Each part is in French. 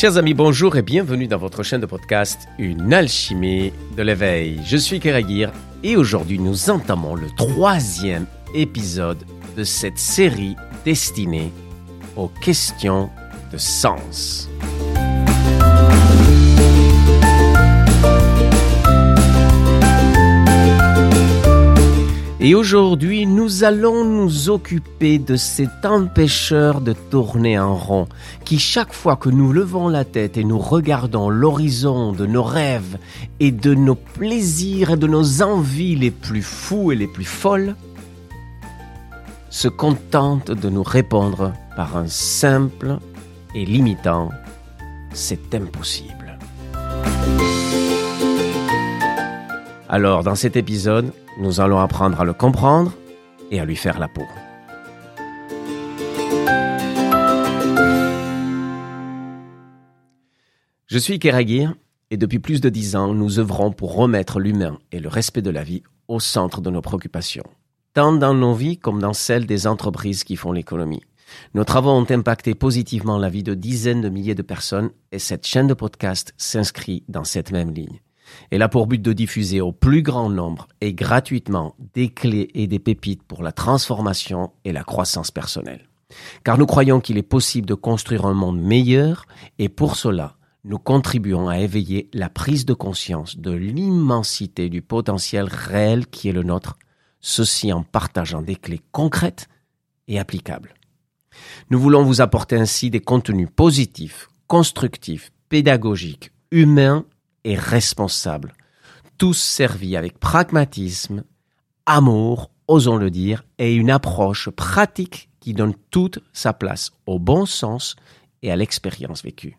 Chers amis, bonjour et bienvenue dans votre chaîne de podcast Une alchimie de l'éveil. Je suis Keragir et aujourd'hui nous entamons le troisième épisode de cette série destinée aux questions de sens. Et aujourd'hui, nous allons nous occuper de cet empêcheur de tourner en rond, qui chaque fois que nous levons la tête et nous regardons l'horizon de nos rêves et de nos plaisirs et de nos envies les plus fous et les plus folles, se contente de nous répondre par un simple et limitant ⁇ c'est impossible ⁇ Alors, dans cet épisode, nous allons apprendre à le comprendre et à lui faire la peau. Je suis Keragir et depuis plus de dix ans, nous œuvrons pour remettre l'humain et le respect de la vie au centre de nos préoccupations, tant dans nos vies comme dans celles des entreprises qui font l'économie. Nos travaux ont impacté positivement la vie de dizaines de milliers de personnes et cette chaîne de podcast s'inscrit dans cette même ligne. Elle a pour but de diffuser au plus grand nombre et gratuitement des clés et des pépites pour la transformation et la croissance personnelle. Car nous croyons qu'il est possible de construire un monde meilleur et pour cela, nous contribuons à éveiller la prise de conscience de l'immensité du potentiel réel qui est le nôtre, ceci en partageant des clés concrètes et applicables. Nous voulons vous apporter ainsi des contenus positifs, constructifs, pédagogiques, humains et responsables, tous servis avec pragmatisme, amour, osons le dire, et une approche pratique qui donne toute sa place au bon sens et à l'expérience vécue.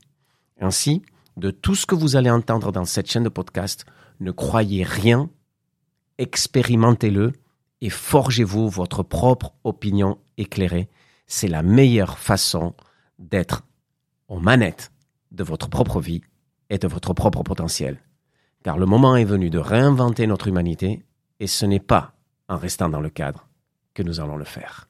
Ainsi, de tout ce que vous allez entendre dans cette chaîne de podcast, ne croyez rien, expérimentez-le et forgez-vous votre propre opinion éclairée. C'est la meilleure façon d'être aux manettes de votre propre vie et de votre propre potentiel. Car le moment est venu de réinventer notre humanité et ce n'est pas en restant dans le cadre que nous allons le faire.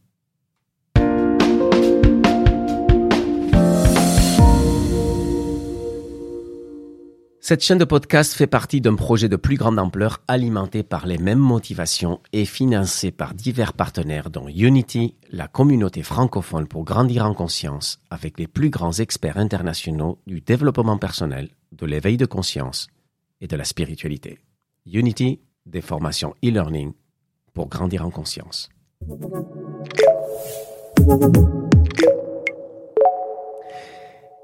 Cette chaîne de podcast fait partie d'un projet de plus grande ampleur alimenté par les mêmes motivations et financé par divers partenaires dont Unity, la communauté francophone pour grandir en conscience avec les plus grands experts internationaux du développement personnel, de l'éveil de conscience et de la spiritualité. Unity, des formations e-learning pour grandir en conscience.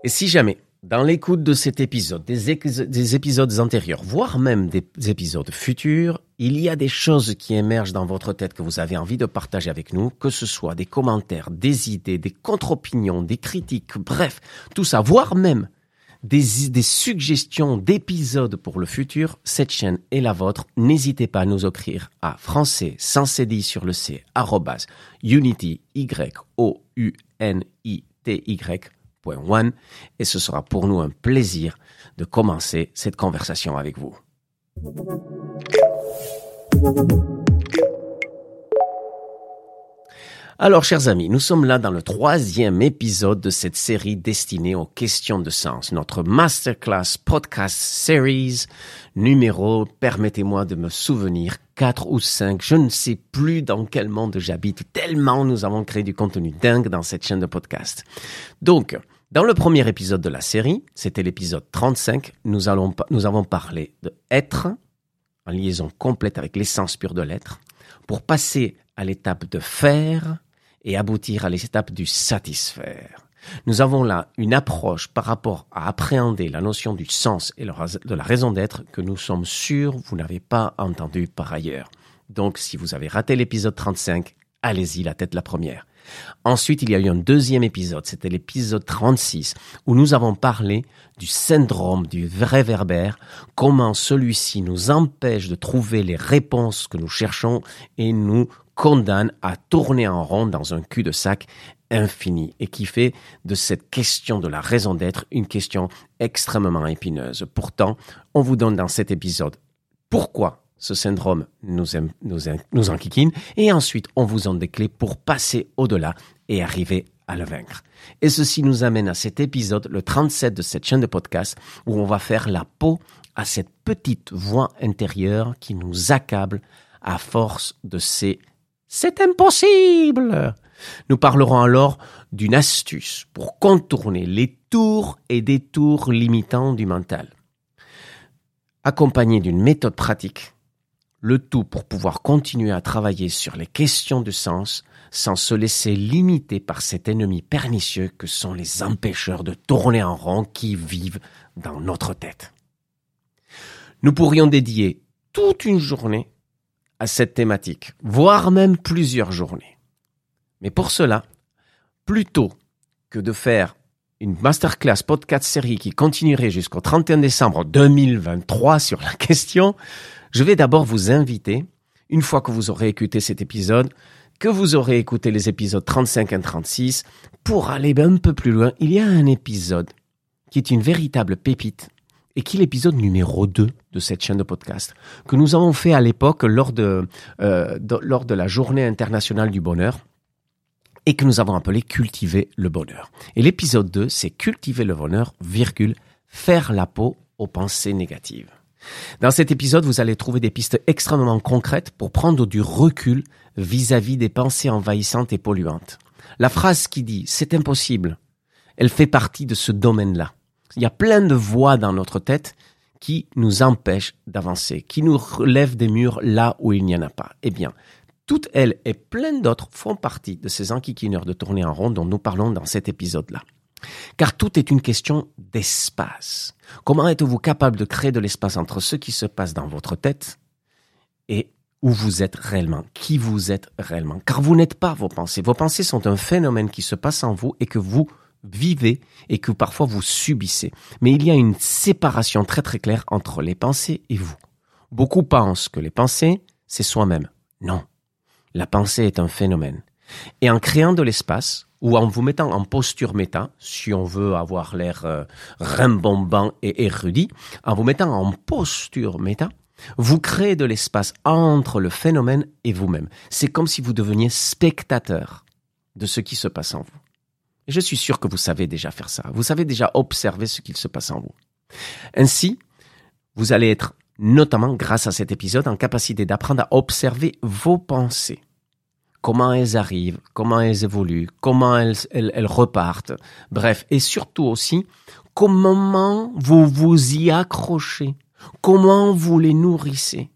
Et si jamais dans l'écoute de cet épisode, des, épisodes antérieurs, voire même des épisodes futurs, il y a des choses qui émergent dans votre tête que vous avez envie de partager avec nous, que ce soit des commentaires, des idées, des contre-opinions, des critiques, bref, tout ça, voire même des, suggestions d'épisodes pour le futur, cette chaîne est la vôtre. N'hésitez pas à nous écrire à français sans cédille sur le c, unity, y, o, u, n, i, t, y, et ce sera pour nous un plaisir de commencer cette conversation avec vous. Alors, chers amis, nous sommes là dans le troisième épisode de cette série destinée aux questions de sens, notre masterclass podcast series numéro, permettez-moi de me souvenir, 4 ou 5, je ne sais plus dans quel monde j'habite, tellement nous avons créé du contenu dingue dans cette chaîne de podcast. Donc, dans le premier épisode de la série, c'était l'épisode 35, nous, allons, nous avons parlé de être, en liaison complète avec l'essence pure de l'être, pour passer à l'étape de faire et aboutir à l'étape du satisfaire. Nous avons là une approche par rapport à appréhender la notion du sens et de la raison d'être que nous sommes sûrs vous n'avez pas entendu par ailleurs. Donc si vous avez raté l'épisode 35, allez-y la tête la première. Ensuite, il y a eu un deuxième épisode, c'était l'épisode 36, où nous avons parlé du syndrome du réverbère, comment celui-ci nous empêche de trouver les réponses que nous cherchons et nous condamne à tourner en rond dans un cul-de-sac infini et qui fait de cette question de la raison d'être une question extrêmement épineuse. Pourtant, on vous donne dans cet épisode pourquoi ce syndrome nous, nous, nous enquiquine, et ensuite on vous donne des clés pour passer au-delà et arriver à le vaincre. Et ceci nous amène à cet épisode, le 37 de cette chaîne de podcast, où on va faire la peau à cette petite voix intérieure qui nous accable à force de ces c'est impossible. Nous parlerons alors d'une astuce pour contourner les tours et détours limitants du mental. Accompagné d'une méthode pratique, le tout pour pouvoir continuer à travailler sur les questions de sens sans se laisser limiter par cet ennemi pernicieux que sont les empêcheurs de tourner en rond qui vivent dans notre tête. Nous pourrions dédier toute une journée à cette thématique, voire même plusieurs journées. Mais pour cela, plutôt que de faire une masterclass podcast série qui continuerait jusqu'au 31 décembre 2023 sur la question, je vais d'abord vous inviter, une fois que vous aurez écouté cet épisode, que vous aurez écouté les épisodes 35 et 36, pour aller un peu plus loin, il y a un épisode qui est une véritable pépite et qui est l'épisode numéro 2 de cette chaîne de podcast, que nous avons fait à l'époque lors de, euh, lors de la journée internationale du bonheur et que nous avons appelé Cultiver le bonheur. Et l'épisode 2, c'est Cultiver le bonheur, virgule, faire la peau aux pensées négatives. Dans cet épisode, vous allez trouver des pistes extrêmement concrètes pour prendre du recul vis-à-vis -vis des pensées envahissantes et polluantes. La phrase qui dit ⁇ c'est impossible ⁇ elle fait partie de ce domaine-là. Il y a plein de voix dans notre tête qui nous empêchent d'avancer, qui nous relèvent des murs là où il n'y en a pas. Eh bien, toutes elles et plein d'autres font partie de ces enquiquineurs de tourner en rond dont nous parlons dans cet épisode-là. Car tout est une question d'espace. Comment êtes-vous capable de créer de l'espace entre ce qui se passe dans votre tête et où vous êtes réellement, qui vous êtes réellement? Car vous n'êtes pas vos pensées. Vos pensées sont un phénomène qui se passe en vous et que vous vivez et que parfois vous subissez. Mais il y a une séparation très très claire entre les pensées et vous. Beaucoup pensent que les pensées, c'est soi-même. Non. La pensée est un phénomène. Et en créant de l'espace, ou en vous mettant en posture méta, si on veut avoir l'air euh, rimbombant et érudit, en vous mettant en posture méta, vous créez de l'espace entre le phénomène et vous-même. C'est comme si vous deveniez spectateur de ce qui se passe en vous. Je suis sûr que vous savez déjà faire ça. Vous savez déjà observer ce qu'il se passe en vous. Ainsi, vous allez être, notamment grâce à cet épisode, en capacité d'apprendre à observer vos pensées. Comment elles arrivent, comment elles évoluent, comment elles, elles, repartent. Bref, et surtout aussi, comment vous vous y accrochez. Comment vous les nourrissez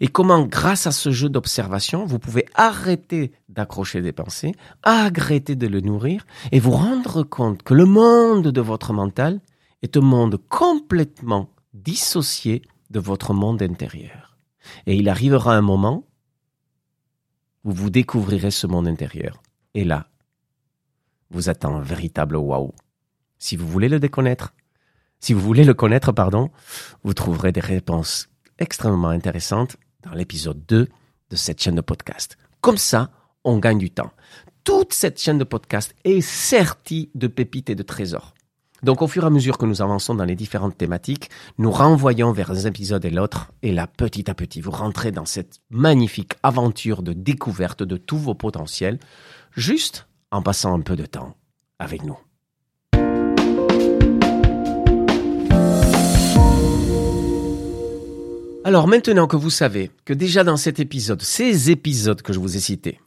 et comment, grâce à ce jeu d'observation, vous pouvez arrêter d'accrocher des pensées, arrêter de le nourrir et vous rendre compte que le monde de votre mental est un monde complètement dissocié de votre monde intérieur. Et il arrivera un moment où vous découvrirez ce monde intérieur. Et là, vous attend un véritable waouh. Si vous voulez le déconnaître, si vous voulez le connaître, pardon, vous trouverez des réponses extrêmement intéressante dans l'épisode 2 de cette chaîne de podcast. Comme ça, on gagne du temps. Toute cette chaîne de podcast est sertie de pépites et de trésors. Donc au fur et à mesure que nous avançons dans les différentes thématiques, nous renvoyons vers un épisode et l'autre, et là, petit à petit, vous rentrez dans cette magnifique aventure de découverte de tous vos potentiels, juste en passant un peu de temps avec nous. Alors maintenant que vous savez que déjà dans cet épisode, ces épisodes que je vous ai cités,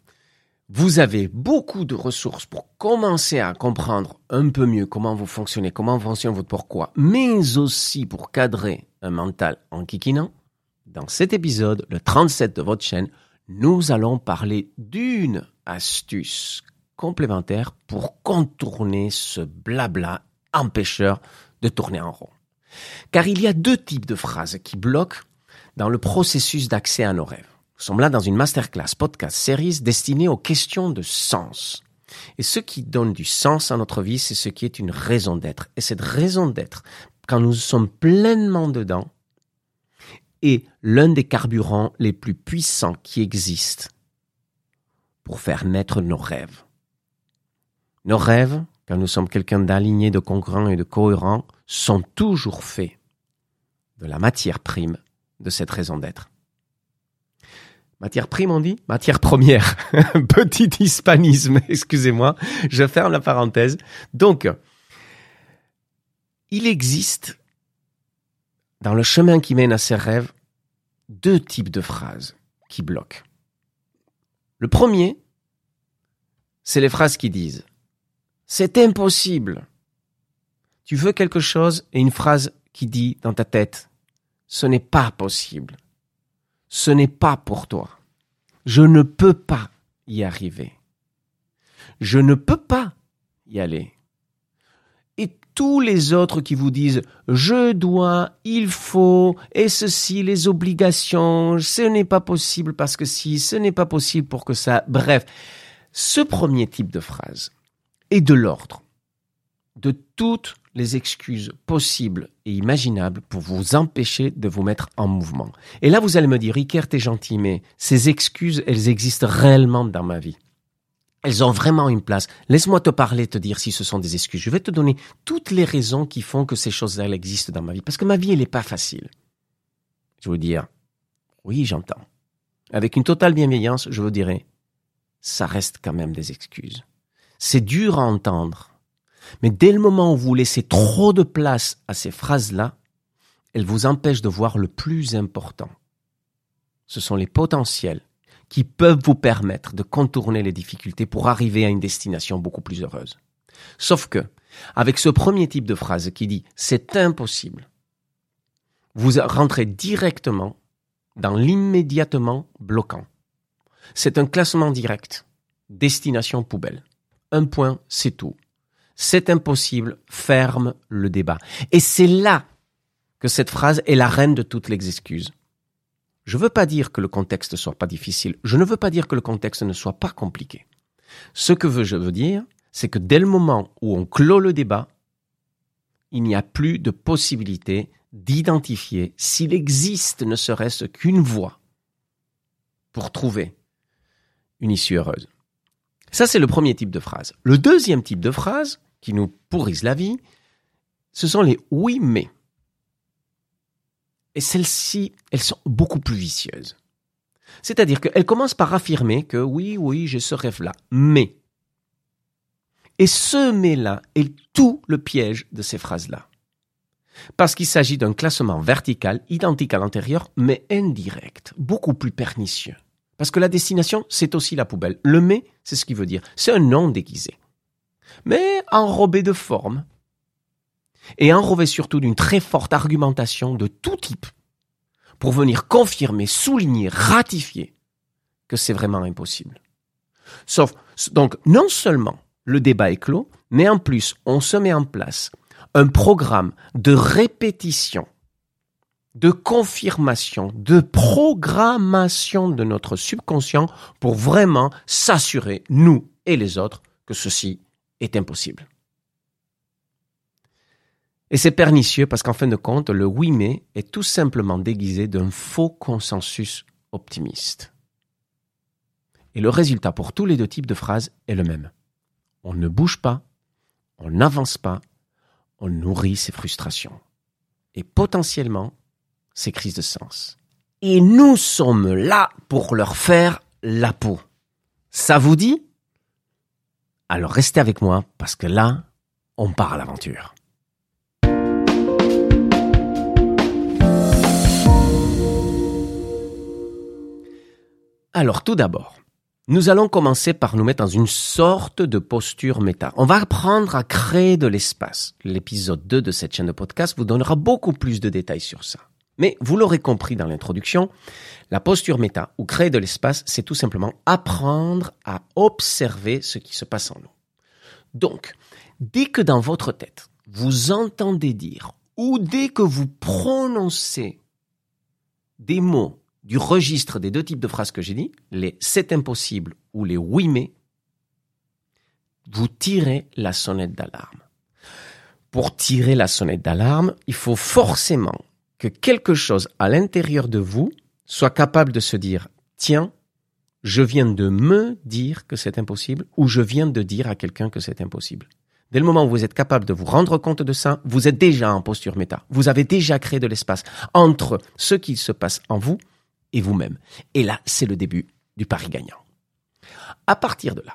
vous avez beaucoup de ressources pour commencer à comprendre un peu mieux comment vous fonctionnez, comment fonctionne votre pourquoi, mais aussi pour cadrer un mental en kikinant. Dans cet épisode, le 37 de votre chaîne, nous allons parler d'une astuce complémentaire pour contourner ce blabla empêcheur de tourner en rond. Car il y a deux types de phrases qui bloquent dans le processus d'accès à nos rêves. Nous sommes là dans une masterclass podcast series destinée aux questions de sens. Et ce qui donne du sens à notre vie, c'est ce qui est une raison d'être. Et cette raison d'être, quand nous sommes pleinement dedans, est l'un des carburants les plus puissants qui existent pour faire naître nos rêves. Nos rêves, quand nous sommes quelqu'un d'aligné, de congruent et de cohérent, sont toujours faits de la matière prime de cette raison d'être. Matière prime, on dit? Matière première. Petit hispanisme, excusez-moi. Je ferme la parenthèse. Donc, il existe, dans le chemin qui mène à ses rêves, deux types de phrases qui bloquent. Le premier, c'est les phrases qui disent ⁇ C'est impossible !⁇ Tu veux quelque chose et une phrase qui dit dans ta tête ⁇ Ce n'est pas possible ⁇ ce n'est pas pour toi. Je ne peux pas y arriver. Je ne peux pas y aller. Et tous les autres qui vous disent je dois, il faut, et ceci, les obligations, ce n'est pas possible parce que si, ce n'est pas possible pour que ça. Bref, ce premier type de phrase est de l'ordre de toutes les excuses possibles et imaginables pour vous empêcher de vous mettre en mouvement. Et là, vous allez me dire, Ricard, t'es gentil, mais ces excuses, elles existent réellement dans ma vie. Elles ont vraiment une place. Laisse-moi te parler, te dire si ce sont des excuses. Je vais te donner toutes les raisons qui font que ces choses-là existent dans ma vie. Parce que ma vie, elle n'est pas facile. Je vous dire, oui, j'entends. Avec une totale bienveillance, je vous dirais, ça reste quand même des excuses. C'est dur à entendre mais dès le moment où vous laissez trop de place à ces phrases-là, elles vous empêchent de voir le plus important. Ce sont les potentiels qui peuvent vous permettre de contourner les difficultés pour arriver à une destination beaucoup plus heureuse. Sauf que, avec ce premier type de phrase qui dit c'est impossible, vous rentrez directement dans l'immédiatement bloquant. C'est un classement direct. Destination poubelle. Un point, c'est tout c'est impossible, ferme le débat. Et c'est là que cette phrase est la reine de toutes les excuses. Je ne veux pas dire que le contexte ne soit pas difficile, je ne veux pas dire que le contexte ne soit pas compliqué. Ce que je veux dire, c'est que dès le moment où on clôt le débat, il n'y a plus de possibilité d'identifier s'il existe ne serait-ce qu'une voie pour trouver une issue heureuse. Ça, c'est le premier type de phrase. Le deuxième type de phrase, qui nous pourrissent la vie, ce sont les oui mais. Et celles-ci, elles sont beaucoup plus vicieuses. C'est-à-dire qu'elles commencent par affirmer que oui, oui, j'ai ce rêve-là, mais. Et ce mais-là est tout le piège de ces phrases-là. Parce qu'il s'agit d'un classement vertical, identique à l'intérieur, mais indirect, beaucoup plus pernicieux. Parce que la destination, c'est aussi la poubelle. Le mais, c'est ce qu'il veut dire. C'est un nom déguisé mais enrobé de forme, et enrobé surtout d'une très forte argumentation de tout type, pour venir confirmer, souligner, ratifier que c'est vraiment impossible. Sauf, donc, non seulement le débat est clos, mais en plus, on se met en place un programme de répétition, de confirmation, de programmation de notre subconscient pour vraiment s'assurer, nous et les autres, que ceci est impossible. Et c'est pernicieux parce qu'en fin de compte, le oui mais est tout simplement déguisé d'un faux consensus optimiste. Et le résultat pour tous les deux types de phrases est le même. On ne bouge pas, on n'avance pas, on nourrit ses frustrations et potentiellement ses crises de sens. Et nous sommes là pour leur faire la peau. Ça vous dit? Alors restez avec moi parce que là, on part à l'aventure. Alors tout d'abord, nous allons commencer par nous mettre dans une sorte de posture méta. On va apprendre à créer de l'espace. L'épisode 2 de cette chaîne de podcast vous donnera beaucoup plus de détails sur ça. Mais vous l'aurez compris dans l'introduction, la posture méta ou créer de l'espace, c'est tout simplement apprendre à observer ce qui se passe en nous. Donc, dès que dans votre tête, vous entendez dire ou dès que vous prononcez des mots du registre des deux types de phrases que j'ai dit, les c'est impossible ou les oui mais, vous tirez la sonnette d'alarme. Pour tirer la sonnette d'alarme, il faut forcément que quelque chose à l'intérieur de vous soit capable de se dire, tiens, je viens de me dire que c'est impossible ou je viens de dire à quelqu'un que c'est impossible. Dès le moment où vous êtes capable de vous rendre compte de ça, vous êtes déjà en posture méta. Vous avez déjà créé de l'espace entre ce qui se passe en vous et vous-même. Et là, c'est le début du pari gagnant. À partir de là,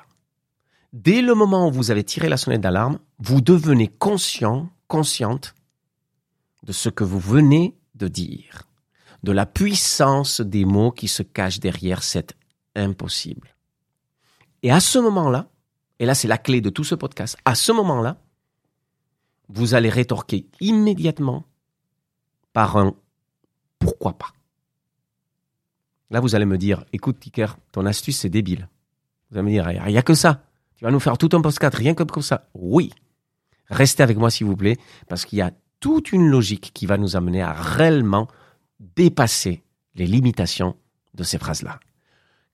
dès le moment où vous avez tiré la sonnette d'alarme, vous devenez conscient, consciente de ce que vous venez de dire, de la puissance des mots qui se cachent derrière cet impossible. Et à ce moment-là, et là c'est la clé de tout ce podcast, à ce moment-là, vous allez rétorquer immédiatement par un pourquoi pas. Là, vous allez me dire, écoute, Ticker, ton astuce, c'est débile. Vous allez me dire, il n'y a que ça. Tu vas nous faire tout un podcast rien que comme ça. Oui. Restez avec moi, s'il vous plaît, parce qu'il y a toute une logique qui va nous amener à réellement dépasser les limitations de ces phrases-là.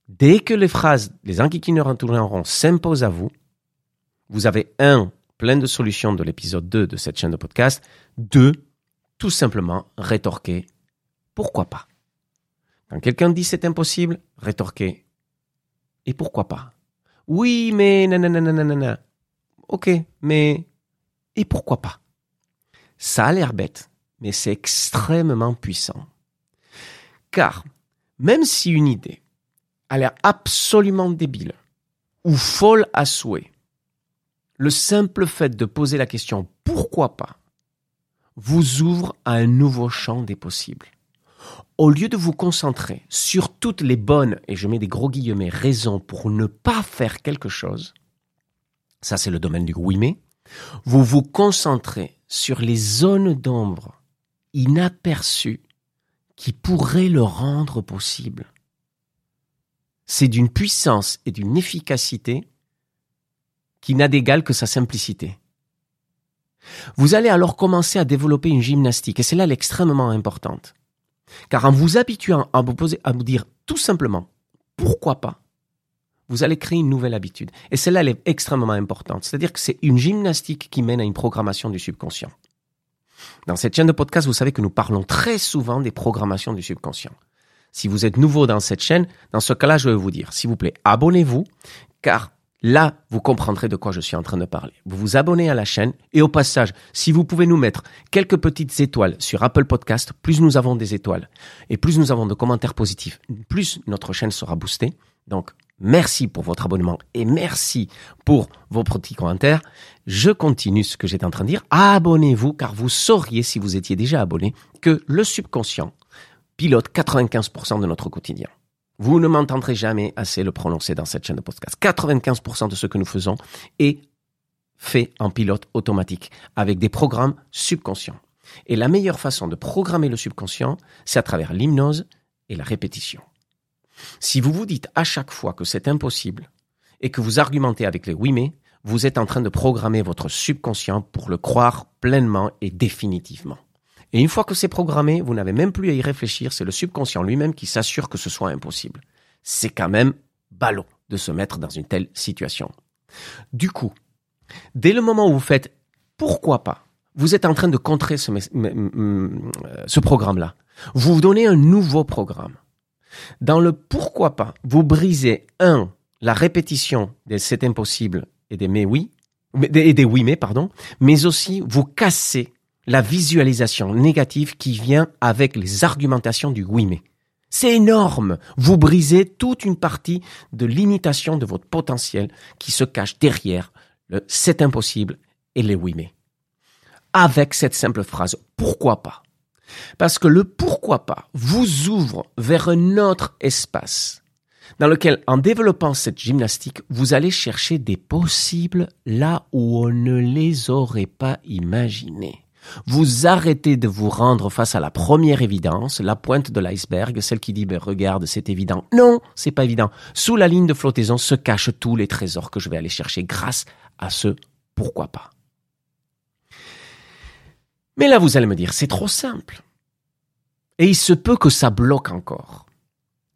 Dès que les phrases, les enquiquineurs en s'imposent à vous, vous avez un, plein de solutions de l'épisode 2 de cette chaîne de podcast. Deux, tout simplement rétorquer pourquoi pas. Quand quelqu'un dit c'est impossible, rétorquer et pourquoi pas. Oui, mais nanana. Ok, mais et pourquoi pas. Ça a l'air bête, mais c'est extrêmement puissant. Car même si une idée a l'air absolument débile ou folle à souhait, le simple fait de poser la question pourquoi pas? vous ouvre à un nouveau champ des possibles. Au lieu de vous concentrer sur toutes les bonnes, et je mets des gros guillemets, raisons pour ne pas faire quelque chose, ça c'est le domaine du oui mais, vous vous concentrez sur les zones d'ombre inaperçues qui pourraient le rendre possible. C'est d'une puissance et d'une efficacité qui n'a d'égal que sa simplicité. Vous allez alors commencer à développer une gymnastique, et c'est là l'extrêmement importante. Car en vous habituant à vous, à vous dire tout simplement pourquoi pas, vous allez créer une nouvelle habitude. Et celle-là, elle est extrêmement importante. C'est-à-dire que c'est une gymnastique qui mène à une programmation du subconscient. Dans cette chaîne de podcast, vous savez que nous parlons très souvent des programmations du subconscient. Si vous êtes nouveau dans cette chaîne, dans ce cas-là, je vais vous dire, s'il vous plaît, abonnez-vous, car Là, vous comprendrez de quoi je suis en train de parler. Vous vous abonnez à la chaîne et au passage, si vous pouvez nous mettre quelques petites étoiles sur Apple Podcast, plus nous avons des étoiles et plus nous avons de commentaires positifs, plus notre chaîne sera boostée. Donc, merci pour votre abonnement et merci pour vos petits commentaires. Je continue ce que j'étais en train de dire. Abonnez-vous car vous sauriez, si vous étiez déjà abonné, que le subconscient pilote 95% de notre quotidien. Vous ne m'entendrez jamais assez le prononcer dans cette chaîne de podcast. 95% de ce que nous faisons est fait en pilote automatique avec des programmes subconscients. Et la meilleure façon de programmer le subconscient, c'est à travers l'hypnose et la répétition. Si vous vous dites à chaque fois que c'est impossible et que vous argumentez avec les oui mais, vous êtes en train de programmer votre subconscient pour le croire pleinement et définitivement. Et une fois que c'est programmé, vous n'avez même plus à y réfléchir, c'est le subconscient lui-même qui s'assure que ce soit impossible. C'est quand même ballot de se mettre dans une telle situation. Du coup, dès le moment où vous faites pourquoi pas, vous êtes en train de contrer ce, euh, ce programme-là. Vous vous donnez un nouveau programme. Dans le pourquoi pas, vous brisez, un, la répétition des c'est impossible et des mais oui, et des oui mais, pardon, mais aussi vous cassez la visualisation négative qui vient avec les argumentations du oui mais. C'est énorme. Vous brisez toute une partie de l'imitation de votre potentiel qui se cache derrière le c'est impossible et les oui mais. Avec cette simple phrase, pourquoi pas? Parce que le pourquoi pas vous ouvre vers un autre espace dans lequel, en développant cette gymnastique, vous allez chercher des possibles là où on ne les aurait pas imaginés. Vous arrêtez de vous rendre face à la première évidence, la pointe de l'iceberg, celle qui dit ben, regarde, c'est évident. Non, c'est pas évident. Sous la ligne de flottaison se cachent tous les trésors que je vais aller chercher grâce à ce pourquoi pas. Mais là, vous allez me dire, c'est trop simple. Et il se peut que ça bloque encore.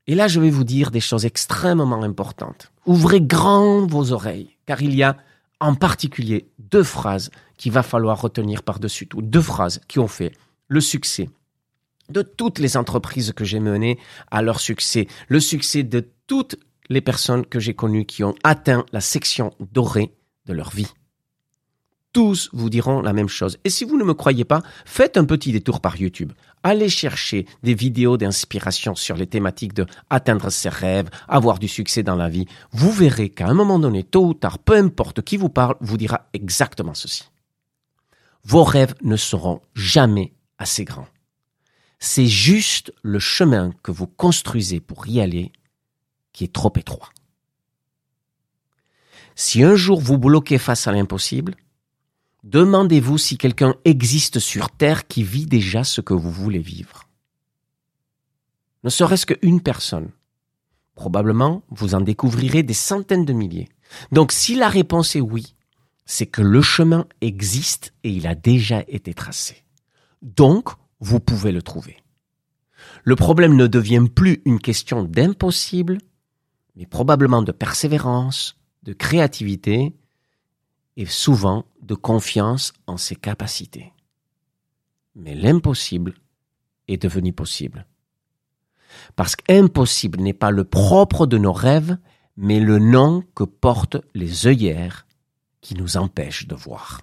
Et là, je vais vous dire des choses extrêmement importantes. Ouvrez grand vos oreilles, car il y a en particulier deux phrases qu'il va falloir retenir par-dessus tout. Deux phrases qui ont fait le succès de toutes les entreprises que j'ai menées à leur succès, le succès de toutes les personnes que j'ai connues qui ont atteint la section dorée de leur vie. Tous vous diront la même chose. Et si vous ne me croyez pas, faites un petit détour par YouTube. Allez chercher des vidéos d'inspiration sur les thématiques de atteindre ses rêves, avoir du succès dans la vie. Vous verrez qu'à un moment donné, tôt ou tard, peu importe qui vous parle, vous dira exactement ceci. Vos rêves ne seront jamais assez grands. C'est juste le chemin que vous construisez pour y aller qui est trop étroit. Si un jour vous bloquez face à l'impossible, Demandez-vous si quelqu'un existe sur Terre qui vit déjà ce que vous voulez vivre. Ne serait-ce qu'une personne. Probablement, vous en découvrirez des centaines de milliers. Donc si la réponse est oui, c'est que le chemin existe et il a déjà été tracé. Donc, vous pouvez le trouver. Le problème ne devient plus une question d'impossible, mais probablement de persévérance, de créativité et souvent de confiance en ses capacités. Mais l'impossible est devenu possible. Parce qu'impossible n'est pas le propre de nos rêves, mais le nom que portent les œillères qui nous empêchent de voir.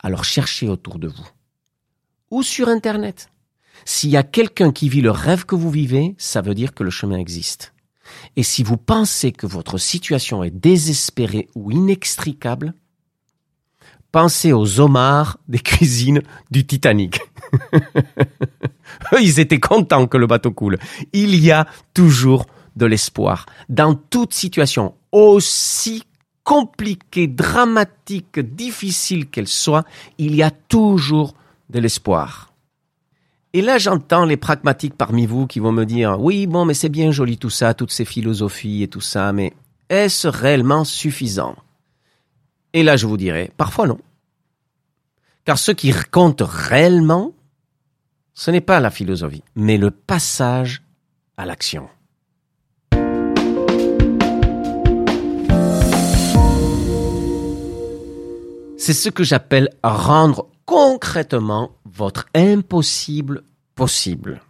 Alors cherchez autour de vous. Ou sur Internet. S'il y a quelqu'un qui vit le rêve que vous vivez, ça veut dire que le chemin existe. Et si vous pensez que votre situation est désespérée ou inextricable, pensez aux homards des cuisines du Titanic. Ils étaient contents que le bateau coule. Il y a toujours de l'espoir. Dans toute situation, aussi compliquée, dramatique, difficile qu'elle soit, il y a toujours de l'espoir. Et là, j'entends les pragmatiques parmi vous qui vont me dire, oui, bon, mais c'est bien joli tout ça, toutes ces philosophies et tout ça, mais est-ce réellement suffisant? Et là, je vous dirais, parfois non. Car ce qui compte réellement, ce n'est pas la philosophie, mais le passage à l'action. C'est ce que j'appelle rendre concrètement votre impossible possible.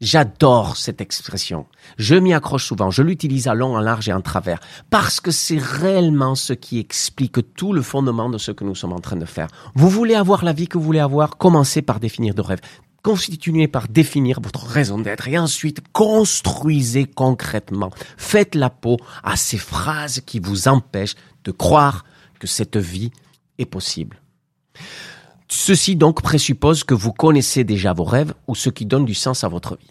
J'adore cette expression. Je m'y accroche souvent. Je l'utilise à long, en large et en travers. Parce que c'est réellement ce qui explique tout le fondement de ce que nous sommes en train de faire. Vous voulez avoir la vie que vous voulez avoir? Commencez par définir de rêves. Continuez par définir votre raison d'être et ensuite construisez concrètement. Faites la peau à ces phrases qui vous empêchent de croire que cette vie est possible. Ceci donc présuppose que vous connaissez déjà vos rêves ou ce qui donne du sens à votre vie.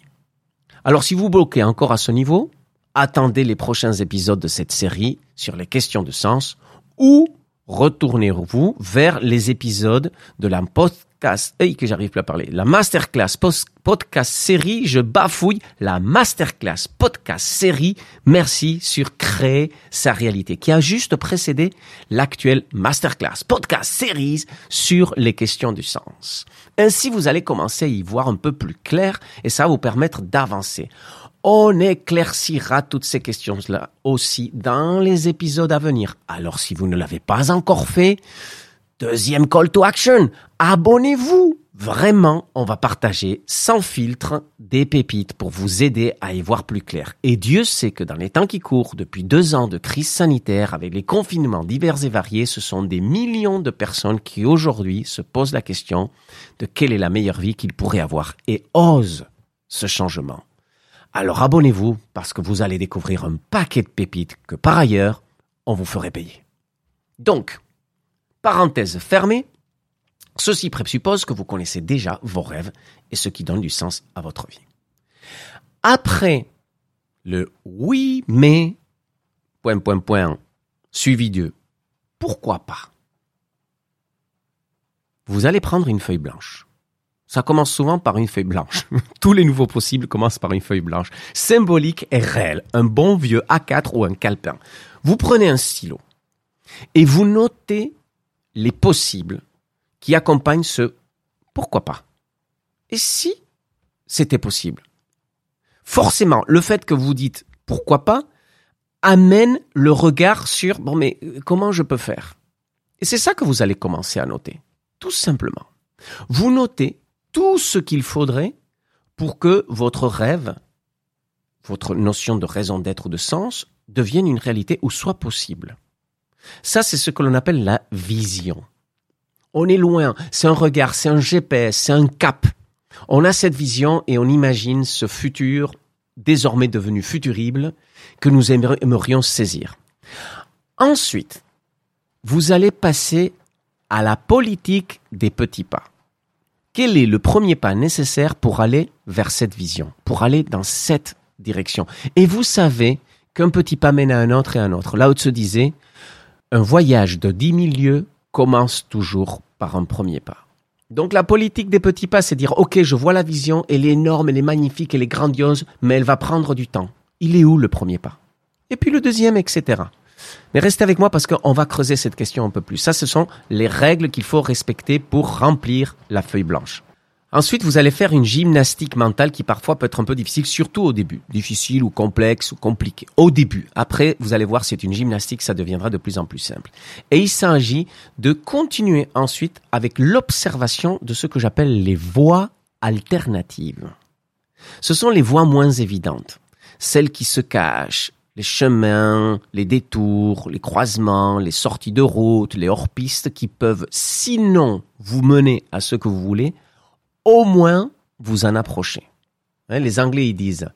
Alors si vous bloquez encore à ce niveau, attendez les prochains épisodes de cette série sur les questions de sens ou retournez-vous vers les épisodes de la podcast, que j'arrive plus à parler, la masterclass podcast série, je bafouille, la masterclass podcast série, merci sur créer sa réalité, qui a juste précédé l'actuelle masterclass podcast series sur les questions du sens. Ainsi, vous allez commencer à y voir un peu plus clair et ça va vous permettre d'avancer. On éclaircira toutes ces questions-là aussi dans les épisodes à venir. Alors si vous ne l'avez pas encore fait, deuxième call to action, abonnez-vous. Vraiment, on va partager sans filtre des pépites pour vous aider à y voir plus clair. Et Dieu sait que dans les temps qui courent, depuis deux ans de crise sanitaire, avec les confinements divers et variés, ce sont des millions de personnes qui aujourd'hui se posent la question de quelle est la meilleure vie qu'ils pourraient avoir et osent ce changement. Alors abonnez-vous parce que vous allez découvrir un paquet de pépites que par ailleurs, on vous ferait payer. Donc, parenthèse fermée, ceci présuppose que vous connaissez déjà vos rêves et ce qui donne du sens à votre vie. Après le oui, mais, point, point, point, suivi de pourquoi pas, vous allez prendre une feuille blanche. Ça commence souvent par une feuille blanche. Tous les nouveaux possibles commencent par une feuille blanche. Symbolique et réel. Un bon vieux A4 ou un calepin. Vous prenez un stylo et vous notez les possibles qui accompagnent ce pourquoi pas. Et si c'était possible? Forcément, le fait que vous dites pourquoi pas amène le regard sur bon mais comment je peux faire? Et c'est ça que vous allez commencer à noter. Tout simplement. Vous notez tout ce qu'il faudrait pour que votre rêve, votre notion de raison d'être ou de sens, devienne une réalité ou soit possible. Ça, c'est ce que l'on appelle la vision. On est loin, c'est un regard, c'est un GPS, c'est un cap. On a cette vision et on imagine ce futur désormais devenu futurible que nous aimerions saisir. Ensuite, vous allez passer à la politique des petits pas. Quel est le premier pas nécessaire pour aller vers cette vision, pour aller dans cette direction? Et vous savez qu'un petit pas mène à un autre et à un autre. Là où se disait, un voyage de dix mille lieues commence toujours par un premier pas. Donc la politique des petits pas, c'est dire, OK, je vois la vision, elle est énorme, elle est magnifique, elle est grandiose, mais elle va prendre du temps. Il est où le premier pas? Et puis le deuxième, etc. Mais restez avec moi parce qu'on va creuser cette question un peu plus. Ça, ce sont les règles qu'il faut respecter pour remplir la feuille blanche. Ensuite, vous allez faire une gymnastique mentale qui parfois peut être un peu difficile, surtout au début. Difficile ou complexe ou compliqué. Au début. Après, vous allez voir, c'est une gymnastique, ça deviendra de plus en plus simple. Et il s'agit de continuer ensuite avec l'observation de ce que j'appelle les voies alternatives. Ce sont les voies moins évidentes. Celles qui se cachent, les chemins, les détours, les croisements, les sorties de route, les hors-pistes qui peuvent, sinon vous mener à ce que vous voulez, au moins vous en approchez. Hein, les Anglais ils disent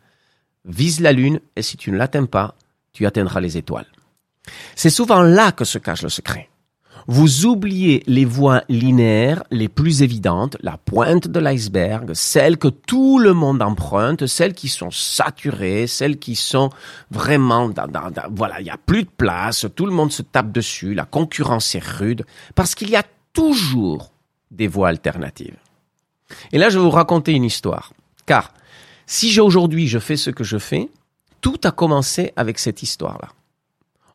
vise la lune et si tu ne l'atteins pas, tu atteindras les étoiles. C'est souvent là que se cache le secret. Vous oubliez les voies linéaires les plus évidentes, la pointe de l'iceberg, celles que tout le monde emprunte, celles qui sont saturées, celles qui sont vraiment, voilà, il n'y a plus de place, tout le monde se tape dessus, la concurrence est rude, parce qu'il y a toujours des voies alternatives. Et là, je vais vous raconter une histoire. Car si aujourd'hui je fais ce que je fais, tout a commencé avec cette histoire-là.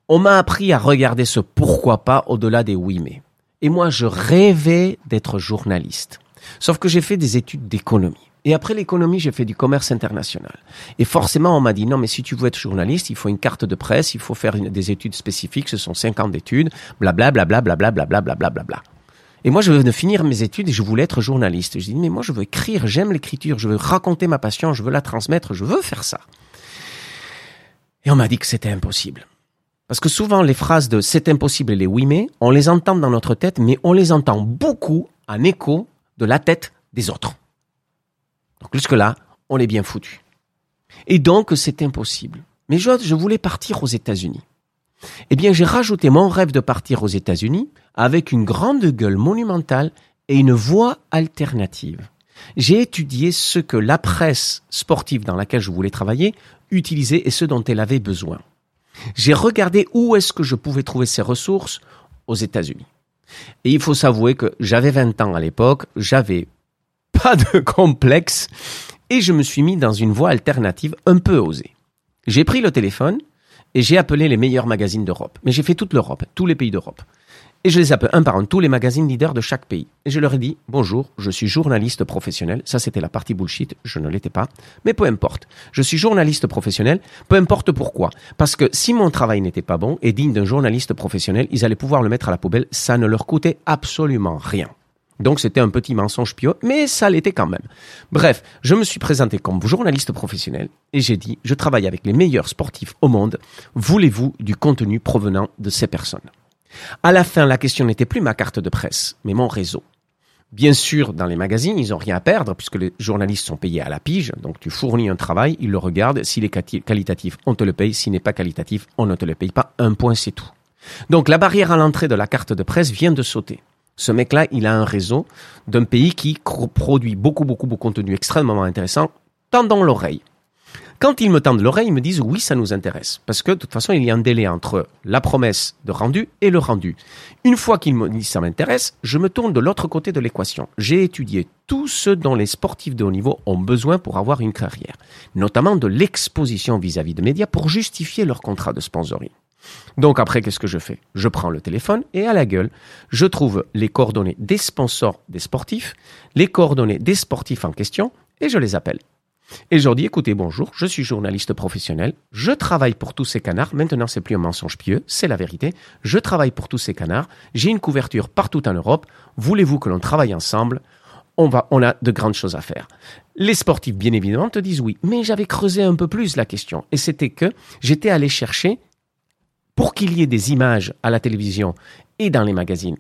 On m'a appris à regarder ce pourquoi pas au-delà des oui mais. Et moi, je rêvais d'être journaliste. Sauf que j'ai fait des études d'économie. Et après l'économie, j'ai fait du commerce international. Et forcément, on m'a dit, non, mais si tu veux être journaliste, il faut une carte de presse, il faut faire des études spécifiques, ce sont 50 ans d'études, blablabla, blablabla, blablabla, blablabla. Et moi, je venais finir mes études et je voulais être journaliste. Je dis, mais moi, je veux écrire, j'aime l'écriture, je veux raconter ma passion, je veux la transmettre, je veux faire ça. Et on m'a dit que c'était impossible. Parce que souvent, les phrases de c'est impossible et les oui mais, on les entend dans notre tête, mais on les entend beaucoup en écho de la tête des autres. Donc jusque-là, on est bien foutu. Et donc, c'est impossible. Mais je voulais partir aux États-Unis. Eh bien, j'ai rajouté mon rêve de partir aux États-Unis avec une grande gueule monumentale et une voix alternative. J'ai étudié ce que la presse sportive dans laquelle je voulais travailler utilisait et ce dont elle avait besoin. J'ai regardé où est-ce que je pouvais trouver ces ressources aux États-Unis. Et il faut s'avouer que j'avais 20 ans à l'époque, j'avais pas de complexe et je me suis mis dans une voie alternative un peu osée. J'ai pris le téléphone et j'ai appelé les meilleurs magazines d'Europe. Mais j'ai fait toute l'Europe, tous les pays d'Europe. Et je les appelle un par un, tous les magazines leaders de chaque pays. Et je leur ai dit, bonjour, je suis journaliste professionnel. Ça, c'était la partie bullshit. Je ne l'étais pas. Mais peu importe. Je suis journaliste professionnel. Peu importe pourquoi. Parce que si mon travail n'était pas bon et digne d'un journaliste professionnel, ils allaient pouvoir le mettre à la poubelle. Ça ne leur coûtait absolument rien. Donc c'était un petit mensonge pieux, mais ça l'était quand même. Bref, je me suis présenté comme journaliste professionnel et j'ai dit, je travaille avec les meilleurs sportifs au monde. Voulez-vous du contenu provenant de ces personnes? À la fin, la question n'était plus ma carte de presse, mais mon réseau. Bien sûr, dans les magazines, ils n'ont rien à perdre puisque les journalistes sont payés à la pige. Donc tu fournis un travail, ils le regardent. S'il est qualitatif, on te le paye. S'il n'est pas qualitatif, on ne te le paye pas. Un point, c'est tout. Donc la barrière à l'entrée de la carte de presse vient de sauter. Ce mec-là, il a un réseau d'un pays qui produit beaucoup, beaucoup, beaucoup de contenu extrêmement intéressant, tendant l'oreille. Quand ils me tendent l'oreille, ils me disent oui, ça nous intéresse. Parce que de toute façon, il y a un délai entre la promesse de rendu et le rendu. Une fois qu'ils me disent ça m'intéresse, je me tourne de l'autre côté de l'équation. J'ai étudié tout ce dont les sportifs de haut niveau ont besoin pour avoir une carrière, notamment de l'exposition vis-à-vis de médias pour justifier leur contrat de sponsoring. Donc après, qu'est-ce que je fais? Je prends le téléphone et à la gueule, je trouve les coordonnées des sponsors des sportifs, les coordonnées des sportifs en question et je les appelle. Et je leur dis, écoutez, bonjour, je suis journaliste professionnel, je travaille pour tous ces canards, maintenant c'est plus un mensonge pieux, c'est la vérité, je travaille pour tous ces canards, j'ai une couverture partout en Europe, voulez-vous que l'on travaille ensemble? On, va, on a de grandes choses à faire. Les sportifs, bien évidemment, te disent oui, mais j'avais creusé un peu plus la question, et c'était que j'étais allé chercher pour qu'il y ait des images à la télévision et dans les magazines,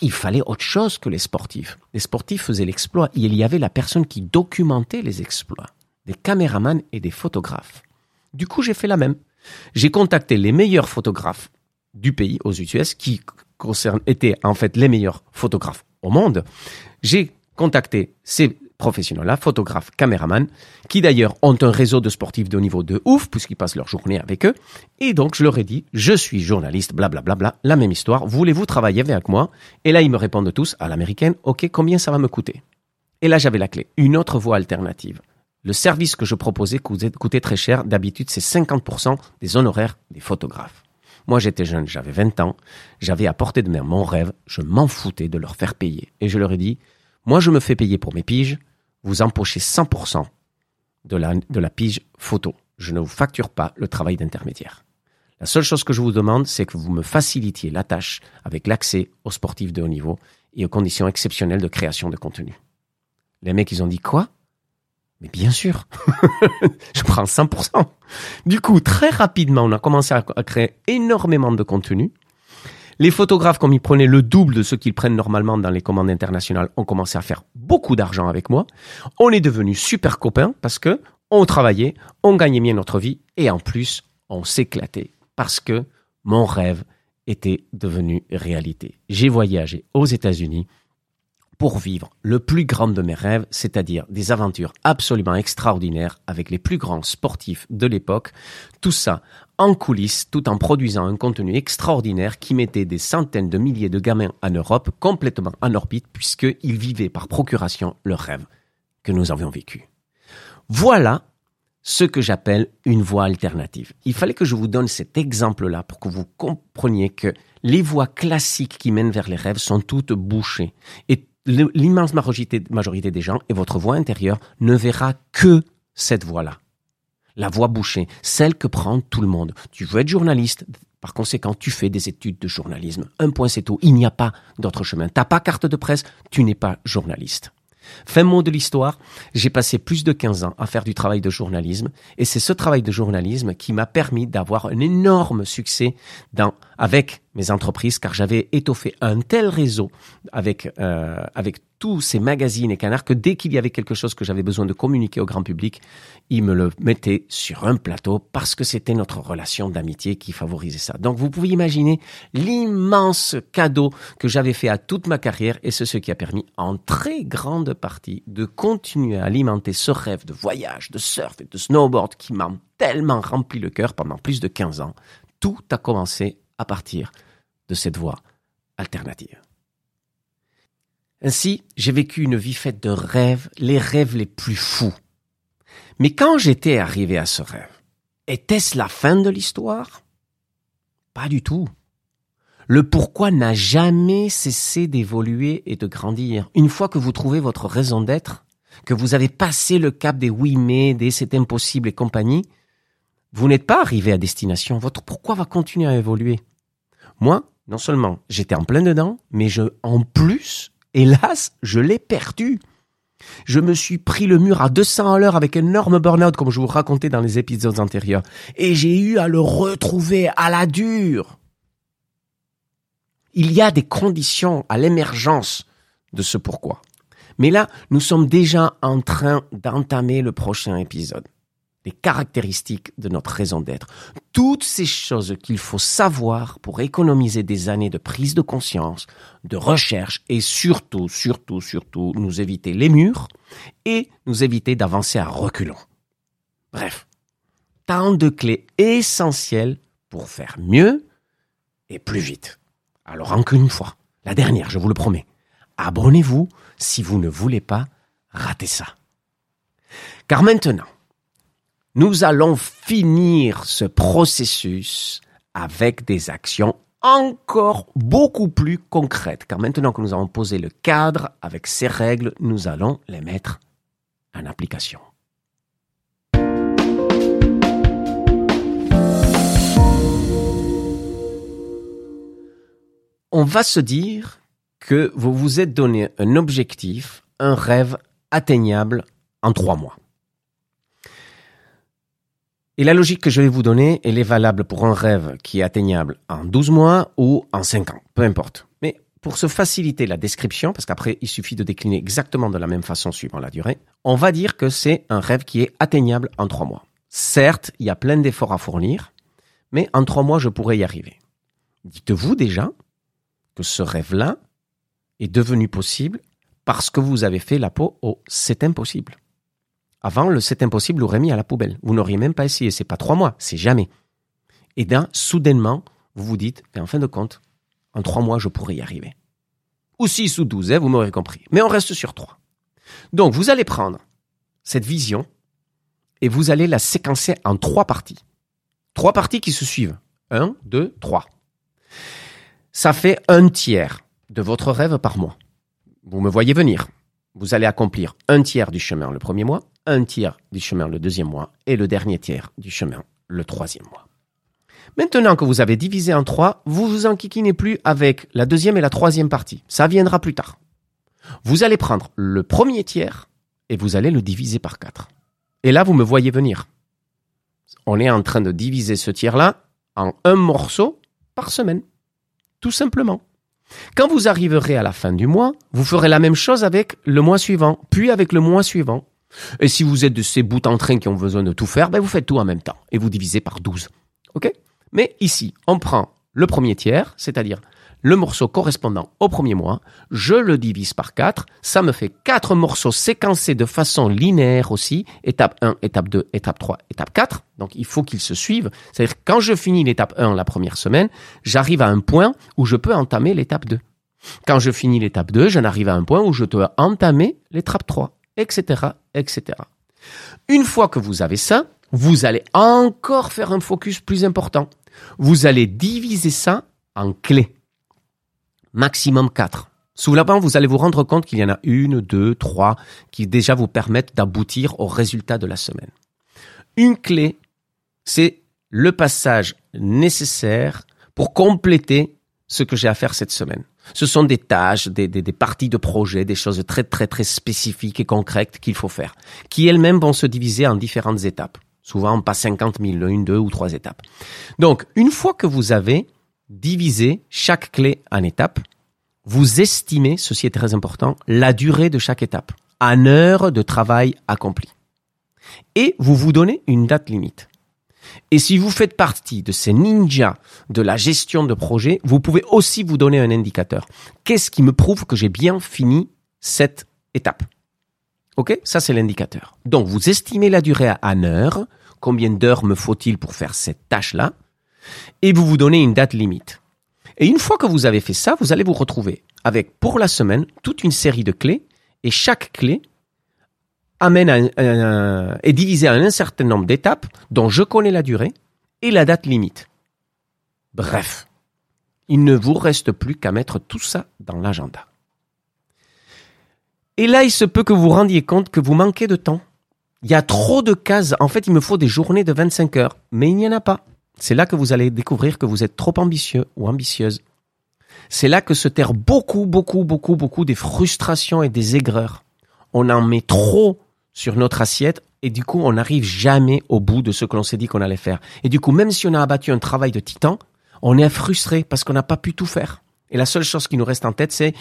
il fallait autre chose que les sportifs. Les sportifs faisaient l'exploit. Il y avait la personne qui documentait les exploits, des caméramans et des photographes. Du coup, j'ai fait la même. J'ai contacté les meilleurs photographes du pays aux US qui étaient en fait les meilleurs photographes au monde. J'ai contacté ces professionnels-là, photographes, caméramans, qui d'ailleurs ont un réseau de sportifs de niveau de ouf, puisqu'ils passent leur journée avec eux. Et donc, je leur ai dit, je suis journaliste, blablabla, bla, bla, bla, la même histoire, voulez-vous travailler avec moi? Et là, ils me répondent tous, à l'américaine, ok, combien ça va me coûter? Et là, j'avais la clé, une autre voie alternative. Le service que je proposais coûtait très cher, d'habitude c'est 50% des honoraires des photographes. Moi j'étais jeune, j'avais 20 ans, j'avais à portée de main mon rêve, je m'en foutais de leur faire payer. Et je leur ai dit, moi je me fais payer pour mes piges, vous empochez 100% de la, pige photo. Je ne vous facture pas le travail d'intermédiaire. La seule chose que je vous demande, c'est que vous me facilitiez la tâche avec l'accès aux sportifs de haut niveau et aux conditions exceptionnelles de création de contenu. Les mecs, ils ont dit quoi? Mais bien sûr, je prends 100%. Du coup, très rapidement, on a commencé à créer énormément de contenu. Les photographes, comme ils prenaient le double de ce qu'ils prennent normalement dans les commandes internationales, ont commencé à faire beaucoup d'argent avec moi. On est devenus super copains parce que on travaillait, on gagnait bien notre vie et en plus, on s'éclatait parce que mon rêve était devenu réalité. J'ai voyagé aux États-Unis pour vivre le plus grand de mes rêves, c'est-à-dire des aventures absolument extraordinaires avec les plus grands sportifs de l'époque. Tout ça en coulisses, tout en produisant un contenu extraordinaire qui mettait des centaines de milliers de gamins en Europe complètement en orbite puisqu'ils vivaient par procuration le rêve que nous avions vécu. Voilà ce que j'appelle une voie alternative. Il fallait que je vous donne cet exemple-là pour que vous compreniez que les voies classiques qui mènent vers les rêves sont toutes bouchées. Et l'immense majorité, des gens et votre voix intérieure ne verra que cette voie-là. La voie bouchée, celle que prend tout le monde. Tu veux être journaliste, par conséquent, tu fais des études de journalisme. Un point, c'est tout. Il n'y a pas d'autre chemin. T'as pas carte de presse, tu n'es pas journaliste. Fin mot de l'histoire, j'ai passé plus de 15 ans à faire du travail de journalisme et c'est ce travail de journalisme qui m'a permis d'avoir un énorme succès dans, avec mes entreprises car j'avais étoffé un tel réseau avec, euh, avec tous ces magazines et canards que dès qu'il y avait quelque chose que j'avais besoin de communiquer au grand public, ils me le mettaient sur un plateau parce que c'était notre relation d'amitié qui favorisait ça. Donc vous pouvez imaginer l'immense cadeau que j'avais fait à toute ma carrière et c'est ce qui a permis en très grande partie de continuer à alimenter ce rêve de voyage, de surf et de snowboard qui m'a tellement rempli le cœur pendant plus de 15 ans. Tout a commencé à partir de cette voie alternative. Ainsi, j'ai vécu une vie faite de rêves, les rêves les plus fous. Mais quand j'étais arrivé à ce rêve, était-ce la fin de l'histoire? Pas du tout. Le pourquoi n'a jamais cessé d'évoluer et de grandir. Une fois que vous trouvez votre raison d'être, que vous avez passé le cap des oui mais, des c'est impossible et compagnie, vous n'êtes pas arrivé à destination. Votre pourquoi va continuer à évoluer. Moi, non seulement j'étais en plein dedans, mais je, en plus, Hélas, je l'ai perdu. Je me suis pris le mur à 200 à l'heure avec énorme burn-out, comme je vous racontais dans les épisodes antérieurs. Et j'ai eu à le retrouver à la dure. Il y a des conditions à l'émergence de ce pourquoi. Mais là, nous sommes déjà en train d'entamer le prochain épisode les caractéristiques de notre raison d'être. Toutes ces choses qu'il faut savoir pour économiser des années de prise de conscience, de recherche et surtout, surtout, surtout nous éviter les murs et nous éviter d'avancer à reculons. Bref, tant de clés essentielles pour faire mieux et plus vite. Alors encore une fois, la dernière, je vous le promets, abonnez-vous si vous ne voulez pas rater ça. Car maintenant, nous allons finir ce processus avec des actions encore beaucoup plus concrètes, car maintenant que nous avons posé le cadre avec ces règles, nous allons les mettre en application. On va se dire que vous vous êtes donné un objectif, un rêve atteignable en trois mois. Et la logique que je vais vous donner, elle est valable pour un rêve qui est atteignable en 12 mois ou en 5 ans, peu importe. Mais pour se faciliter la description, parce qu'après il suffit de décliner exactement de la même façon suivant la durée, on va dire que c'est un rêve qui est atteignable en 3 mois. Certes, il y a plein d'efforts à fournir, mais en 3 mois je pourrais y arriver. Dites-vous déjà que ce rêve-là est devenu possible parce que vous avez fait la peau au c'est impossible. Avant, le c'est impossible l'aurait mis à la poubelle. Vous n'auriez même pas essayé. C'est pas trois mois, c'est jamais. Et d'un, soudainement, vous vous dites, en fin de compte, en trois mois, je pourrais y arriver. Ou six ou douze, hein, vous m'aurez compris. Mais on reste sur trois. Donc, vous allez prendre cette vision et vous allez la séquencer en trois parties. Trois parties qui se suivent. Un, deux, trois. Ça fait un tiers de votre rêve par mois. Vous me voyez venir. Vous allez accomplir un tiers du chemin le premier mois, un tiers du chemin le deuxième mois et le dernier tiers du chemin le troisième mois. Maintenant que vous avez divisé en trois, vous vous enquiquinez plus avec la deuxième et la troisième partie. Ça viendra plus tard. Vous allez prendre le premier tiers et vous allez le diviser par quatre. Et là, vous me voyez venir. On est en train de diviser ce tiers-là en un morceau par semaine. Tout simplement. Quand vous arriverez à la fin du mois, vous ferez la même chose avec le mois suivant, puis avec le mois suivant. Et si vous êtes de ces bouts en train qui ont besoin de tout faire, ben vous faites tout en même temps et vous divisez par 12. OK? Mais ici, on prend le premier tiers, c'est-à-dire le morceau correspondant au premier mois, je le divise par 4, ça me fait 4 morceaux séquencés de façon linéaire aussi, étape 1, étape 2, étape 3, étape 4. Donc il faut qu'ils se suivent. C'est-à-dire quand je finis l'étape 1 la première semaine, j'arrive à un point où je peux entamer l'étape 2. Quand je finis l'étape 2, j'en arrive à un point où je dois entamer l'étape 3, etc., etc. Une fois que vous avez ça, vous allez encore faire un focus plus important. Vous allez diviser ça en clés maximum 4. Souvent, vous allez vous rendre compte qu'il y en a une, deux, trois qui déjà vous permettent d'aboutir au résultat de la semaine. Une clé, c'est le passage nécessaire pour compléter ce que j'ai à faire cette semaine. Ce sont des tâches, des, des, des, parties de projet, des choses très très très spécifiques et concrètes qu'il faut faire, qui elles-mêmes vont se diviser en différentes étapes. Souvent pas 50 000, une, deux ou trois étapes. Donc, une fois que vous avez diviser chaque clé en étapes. Vous estimez, ceci est très important, la durée de chaque étape en heure de travail accompli. Et vous vous donnez une date limite. Et si vous faites partie de ces ninjas de la gestion de projet, vous pouvez aussi vous donner un indicateur. Qu'est-ce qui me prouve que j'ai bien fini cette étape? Ok, ça c'est l'indicateur. Donc vous estimez la durée en heure. Combien d'heures me faut-il pour faire cette tâche-là? Et vous vous donnez une date limite. Et une fois que vous avez fait ça, vous allez vous retrouver avec pour la semaine toute une série de clés et chaque clé amène à est divisée en un certain nombre d'étapes dont je connais la durée et la date limite. Bref, il ne vous reste plus qu'à mettre tout ça dans l'agenda. Et là, il se peut que vous vous rendiez compte que vous manquez de temps. Il y a trop de cases. En fait, il me faut des journées de 25 heures, mais il n'y en a pas. C'est là que vous allez découvrir que vous êtes trop ambitieux ou ambitieuse. C'est là que se terrent beaucoup, beaucoup, beaucoup, beaucoup des frustrations et des aigreurs. On en met trop sur notre assiette et du coup, on n'arrive jamais au bout de ce que l'on s'est dit qu'on allait faire. Et du coup, même si on a abattu un travail de titan, on est frustré parce qu'on n'a pas pu tout faire. Et la seule chose qui nous reste en tête, c'est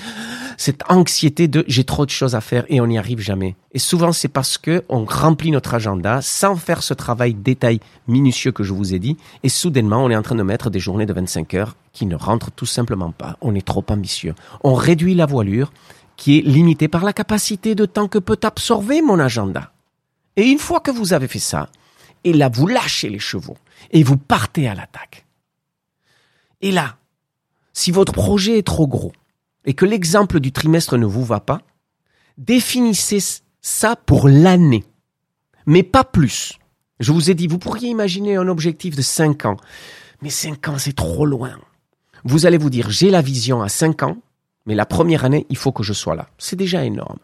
cette anxiété de j'ai trop de choses à faire et on n'y arrive jamais. Et souvent, c'est parce que on remplit notre agenda sans faire ce travail détail minutieux que je vous ai dit. Et soudainement, on est en train de mettre des journées de 25 heures qui ne rentrent tout simplement pas. On est trop ambitieux. On réduit la voilure qui est limitée par la capacité de temps que peut absorber mon agenda. Et une fois que vous avez fait ça, et là, vous lâchez les chevaux et vous partez à l'attaque. Et là, si votre projet est trop gros et que l'exemple du trimestre ne vous va pas, définissez ça pour l'année, mais pas plus. Je vous ai dit, vous pourriez imaginer un objectif de 5 ans, mais 5 ans, c'est trop loin. Vous allez vous dire, j'ai la vision à 5 ans, mais la première année, il faut que je sois là. C'est déjà énorme.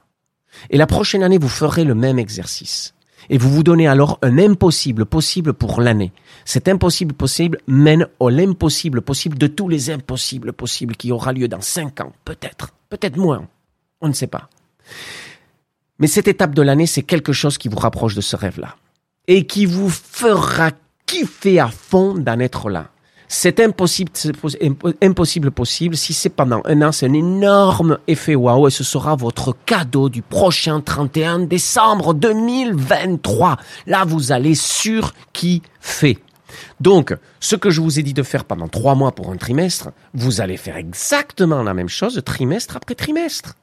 Et la prochaine année, vous ferez le même exercice et vous vous donnez alors un impossible possible pour l'année. Cet impossible possible mène au l'impossible possible de tous les impossibles possibles qui aura lieu dans cinq ans, peut-être, peut-être moins, on ne sait pas. Mais cette étape de l'année, c'est quelque chose qui vous rapproche de ce rêve-là et qui vous fera kiffer à fond d'en être là. C'est impossible, impossible possible. Si c'est pendant un an, c'est un énorme effet waouh et ce sera votre cadeau du prochain 31 décembre 2023. Là, vous allez sur qui fait. Donc, ce que je vous ai dit de faire pendant trois mois pour un trimestre, vous allez faire exactement la même chose trimestre après trimestre.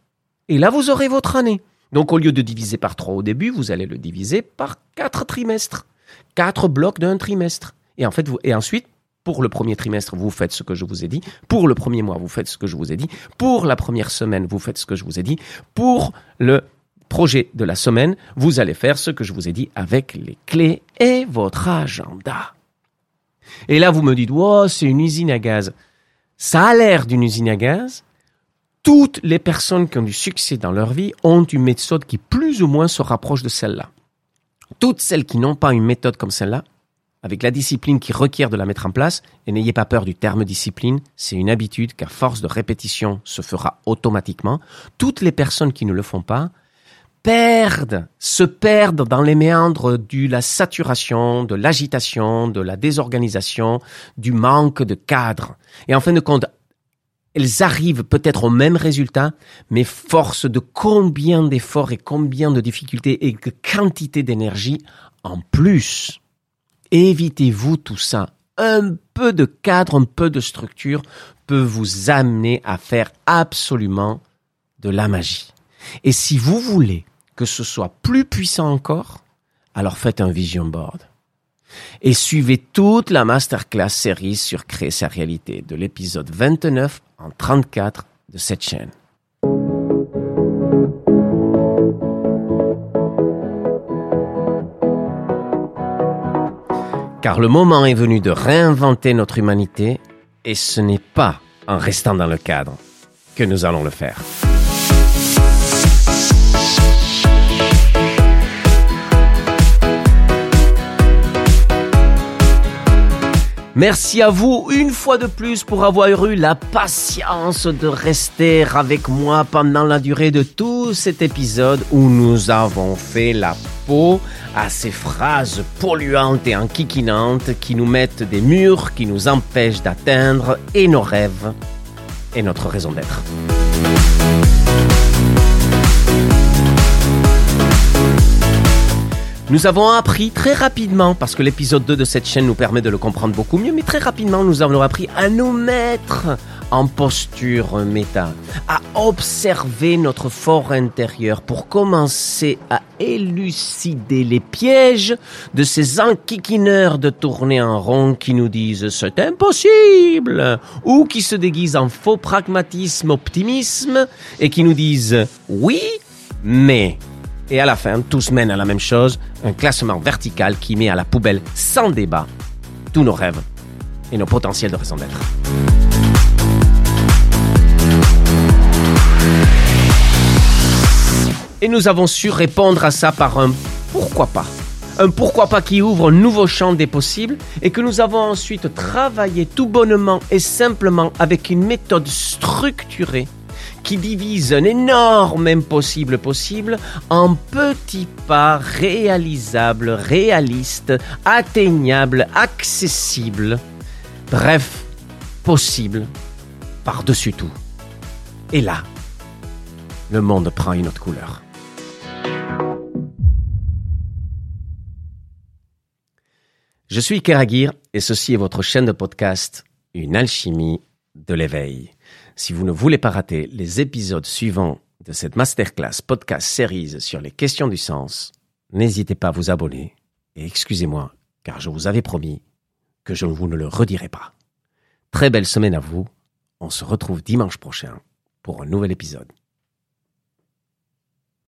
Et là, vous aurez votre année. Donc, au lieu de diviser par trois au début, vous allez le diviser par quatre trimestres. Quatre blocs d'un trimestre. Et en fait, et ensuite, pour le premier trimestre, vous faites ce que je vous ai dit. Pour le premier mois, vous faites ce que je vous ai dit. Pour la première semaine, vous faites ce que je vous ai dit. Pour le projet de la semaine, vous allez faire ce que je vous ai dit avec les clés et votre agenda. Et là, vous me dites, oh, c'est une usine à gaz. Ça a l'air d'une usine à gaz. Toutes les personnes qui ont du succès dans leur vie ont une méthode qui plus ou moins se rapproche de celle-là. Toutes celles qui n'ont pas une méthode comme celle-là avec la discipline qui requiert de la mettre en place, et n'ayez pas peur du terme discipline, c'est une habitude qu'à force de répétition se fera automatiquement. Toutes les personnes qui ne le font pas perdent, se perdent dans les méandres de la saturation, de l'agitation, de la désorganisation, du manque de cadre. Et en fin de compte, elles arrivent peut-être au même résultat, mais force de combien d'efforts et combien de difficultés et de quantité d'énergie en plus. Évitez-vous tout ça. Un peu de cadre, un peu de structure peut vous amener à faire absolument de la magie. Et si vous voulez que ce soit plus puissant encore, alors faites un vision board. Et suivez toute la masterclass série sur créer sa réalité de l'épisode 29 en 34 de cette chaîne. Car le moment est venu de réinventer notre humanité et ce n'est pas en restant dans le cadre que nous allons le faire. Merci à vous une fois de plus pour avoir eu la patience de rester avec moi pendant la durée de tout cet épisode où nous avons fait la peau à ces phrases polluantes et enquiquinantes qui nous mettent des murs, qui nous empêchent d'atteindre et nos rêves et notre raison d'être. Nous avons appris très rapidement, parce que l'épisode 2 de cette chaîne nous permet de le comprendre beaucoup mieux, mais très rapidement nous avons appris à nous mettre en posture méta, à observer notre fort intérieur pour commencer à élucider les pièges de ces enquiquineurs de tourner en rond qui nous disent c'est impossible! ou qui se déguisent en faux pragmatisme, optimisme et qui nous disent oui, mais et à la fin, tous mènent à la même chose, un classement vertical qui met à la poubelle sans débat tous nos rêves et nos potentiels de raison d'être. Et nous avons su répondre à ça par un pourquoi pas. Un pourquoi pas qui ouvre un nouveau champ des possibles et que nous avons ensuite travaillé tout bonnement et simplement avec une méthode structurée qui divise un énorme impossible possible en petits pas réalisables, réalistes, atteignables, accessibles, bref, possibles par-dessus tout. Et là, le monde prend une autre couleur. Je suis Keragir et ceci est votre chaîne de podcast, Une alchimie de l'éveil. Si vous ne voulez pas rater les épisodes suivants de cette masterclass podcast series sur les questions du sens, n'hésitez pas à vous abonner et excusez-moi car je vous avais promis que je ne vous ne le redirai pas. Très belle semaine à vous. On se retrouve dimanche prochain pour un nouvel épisode.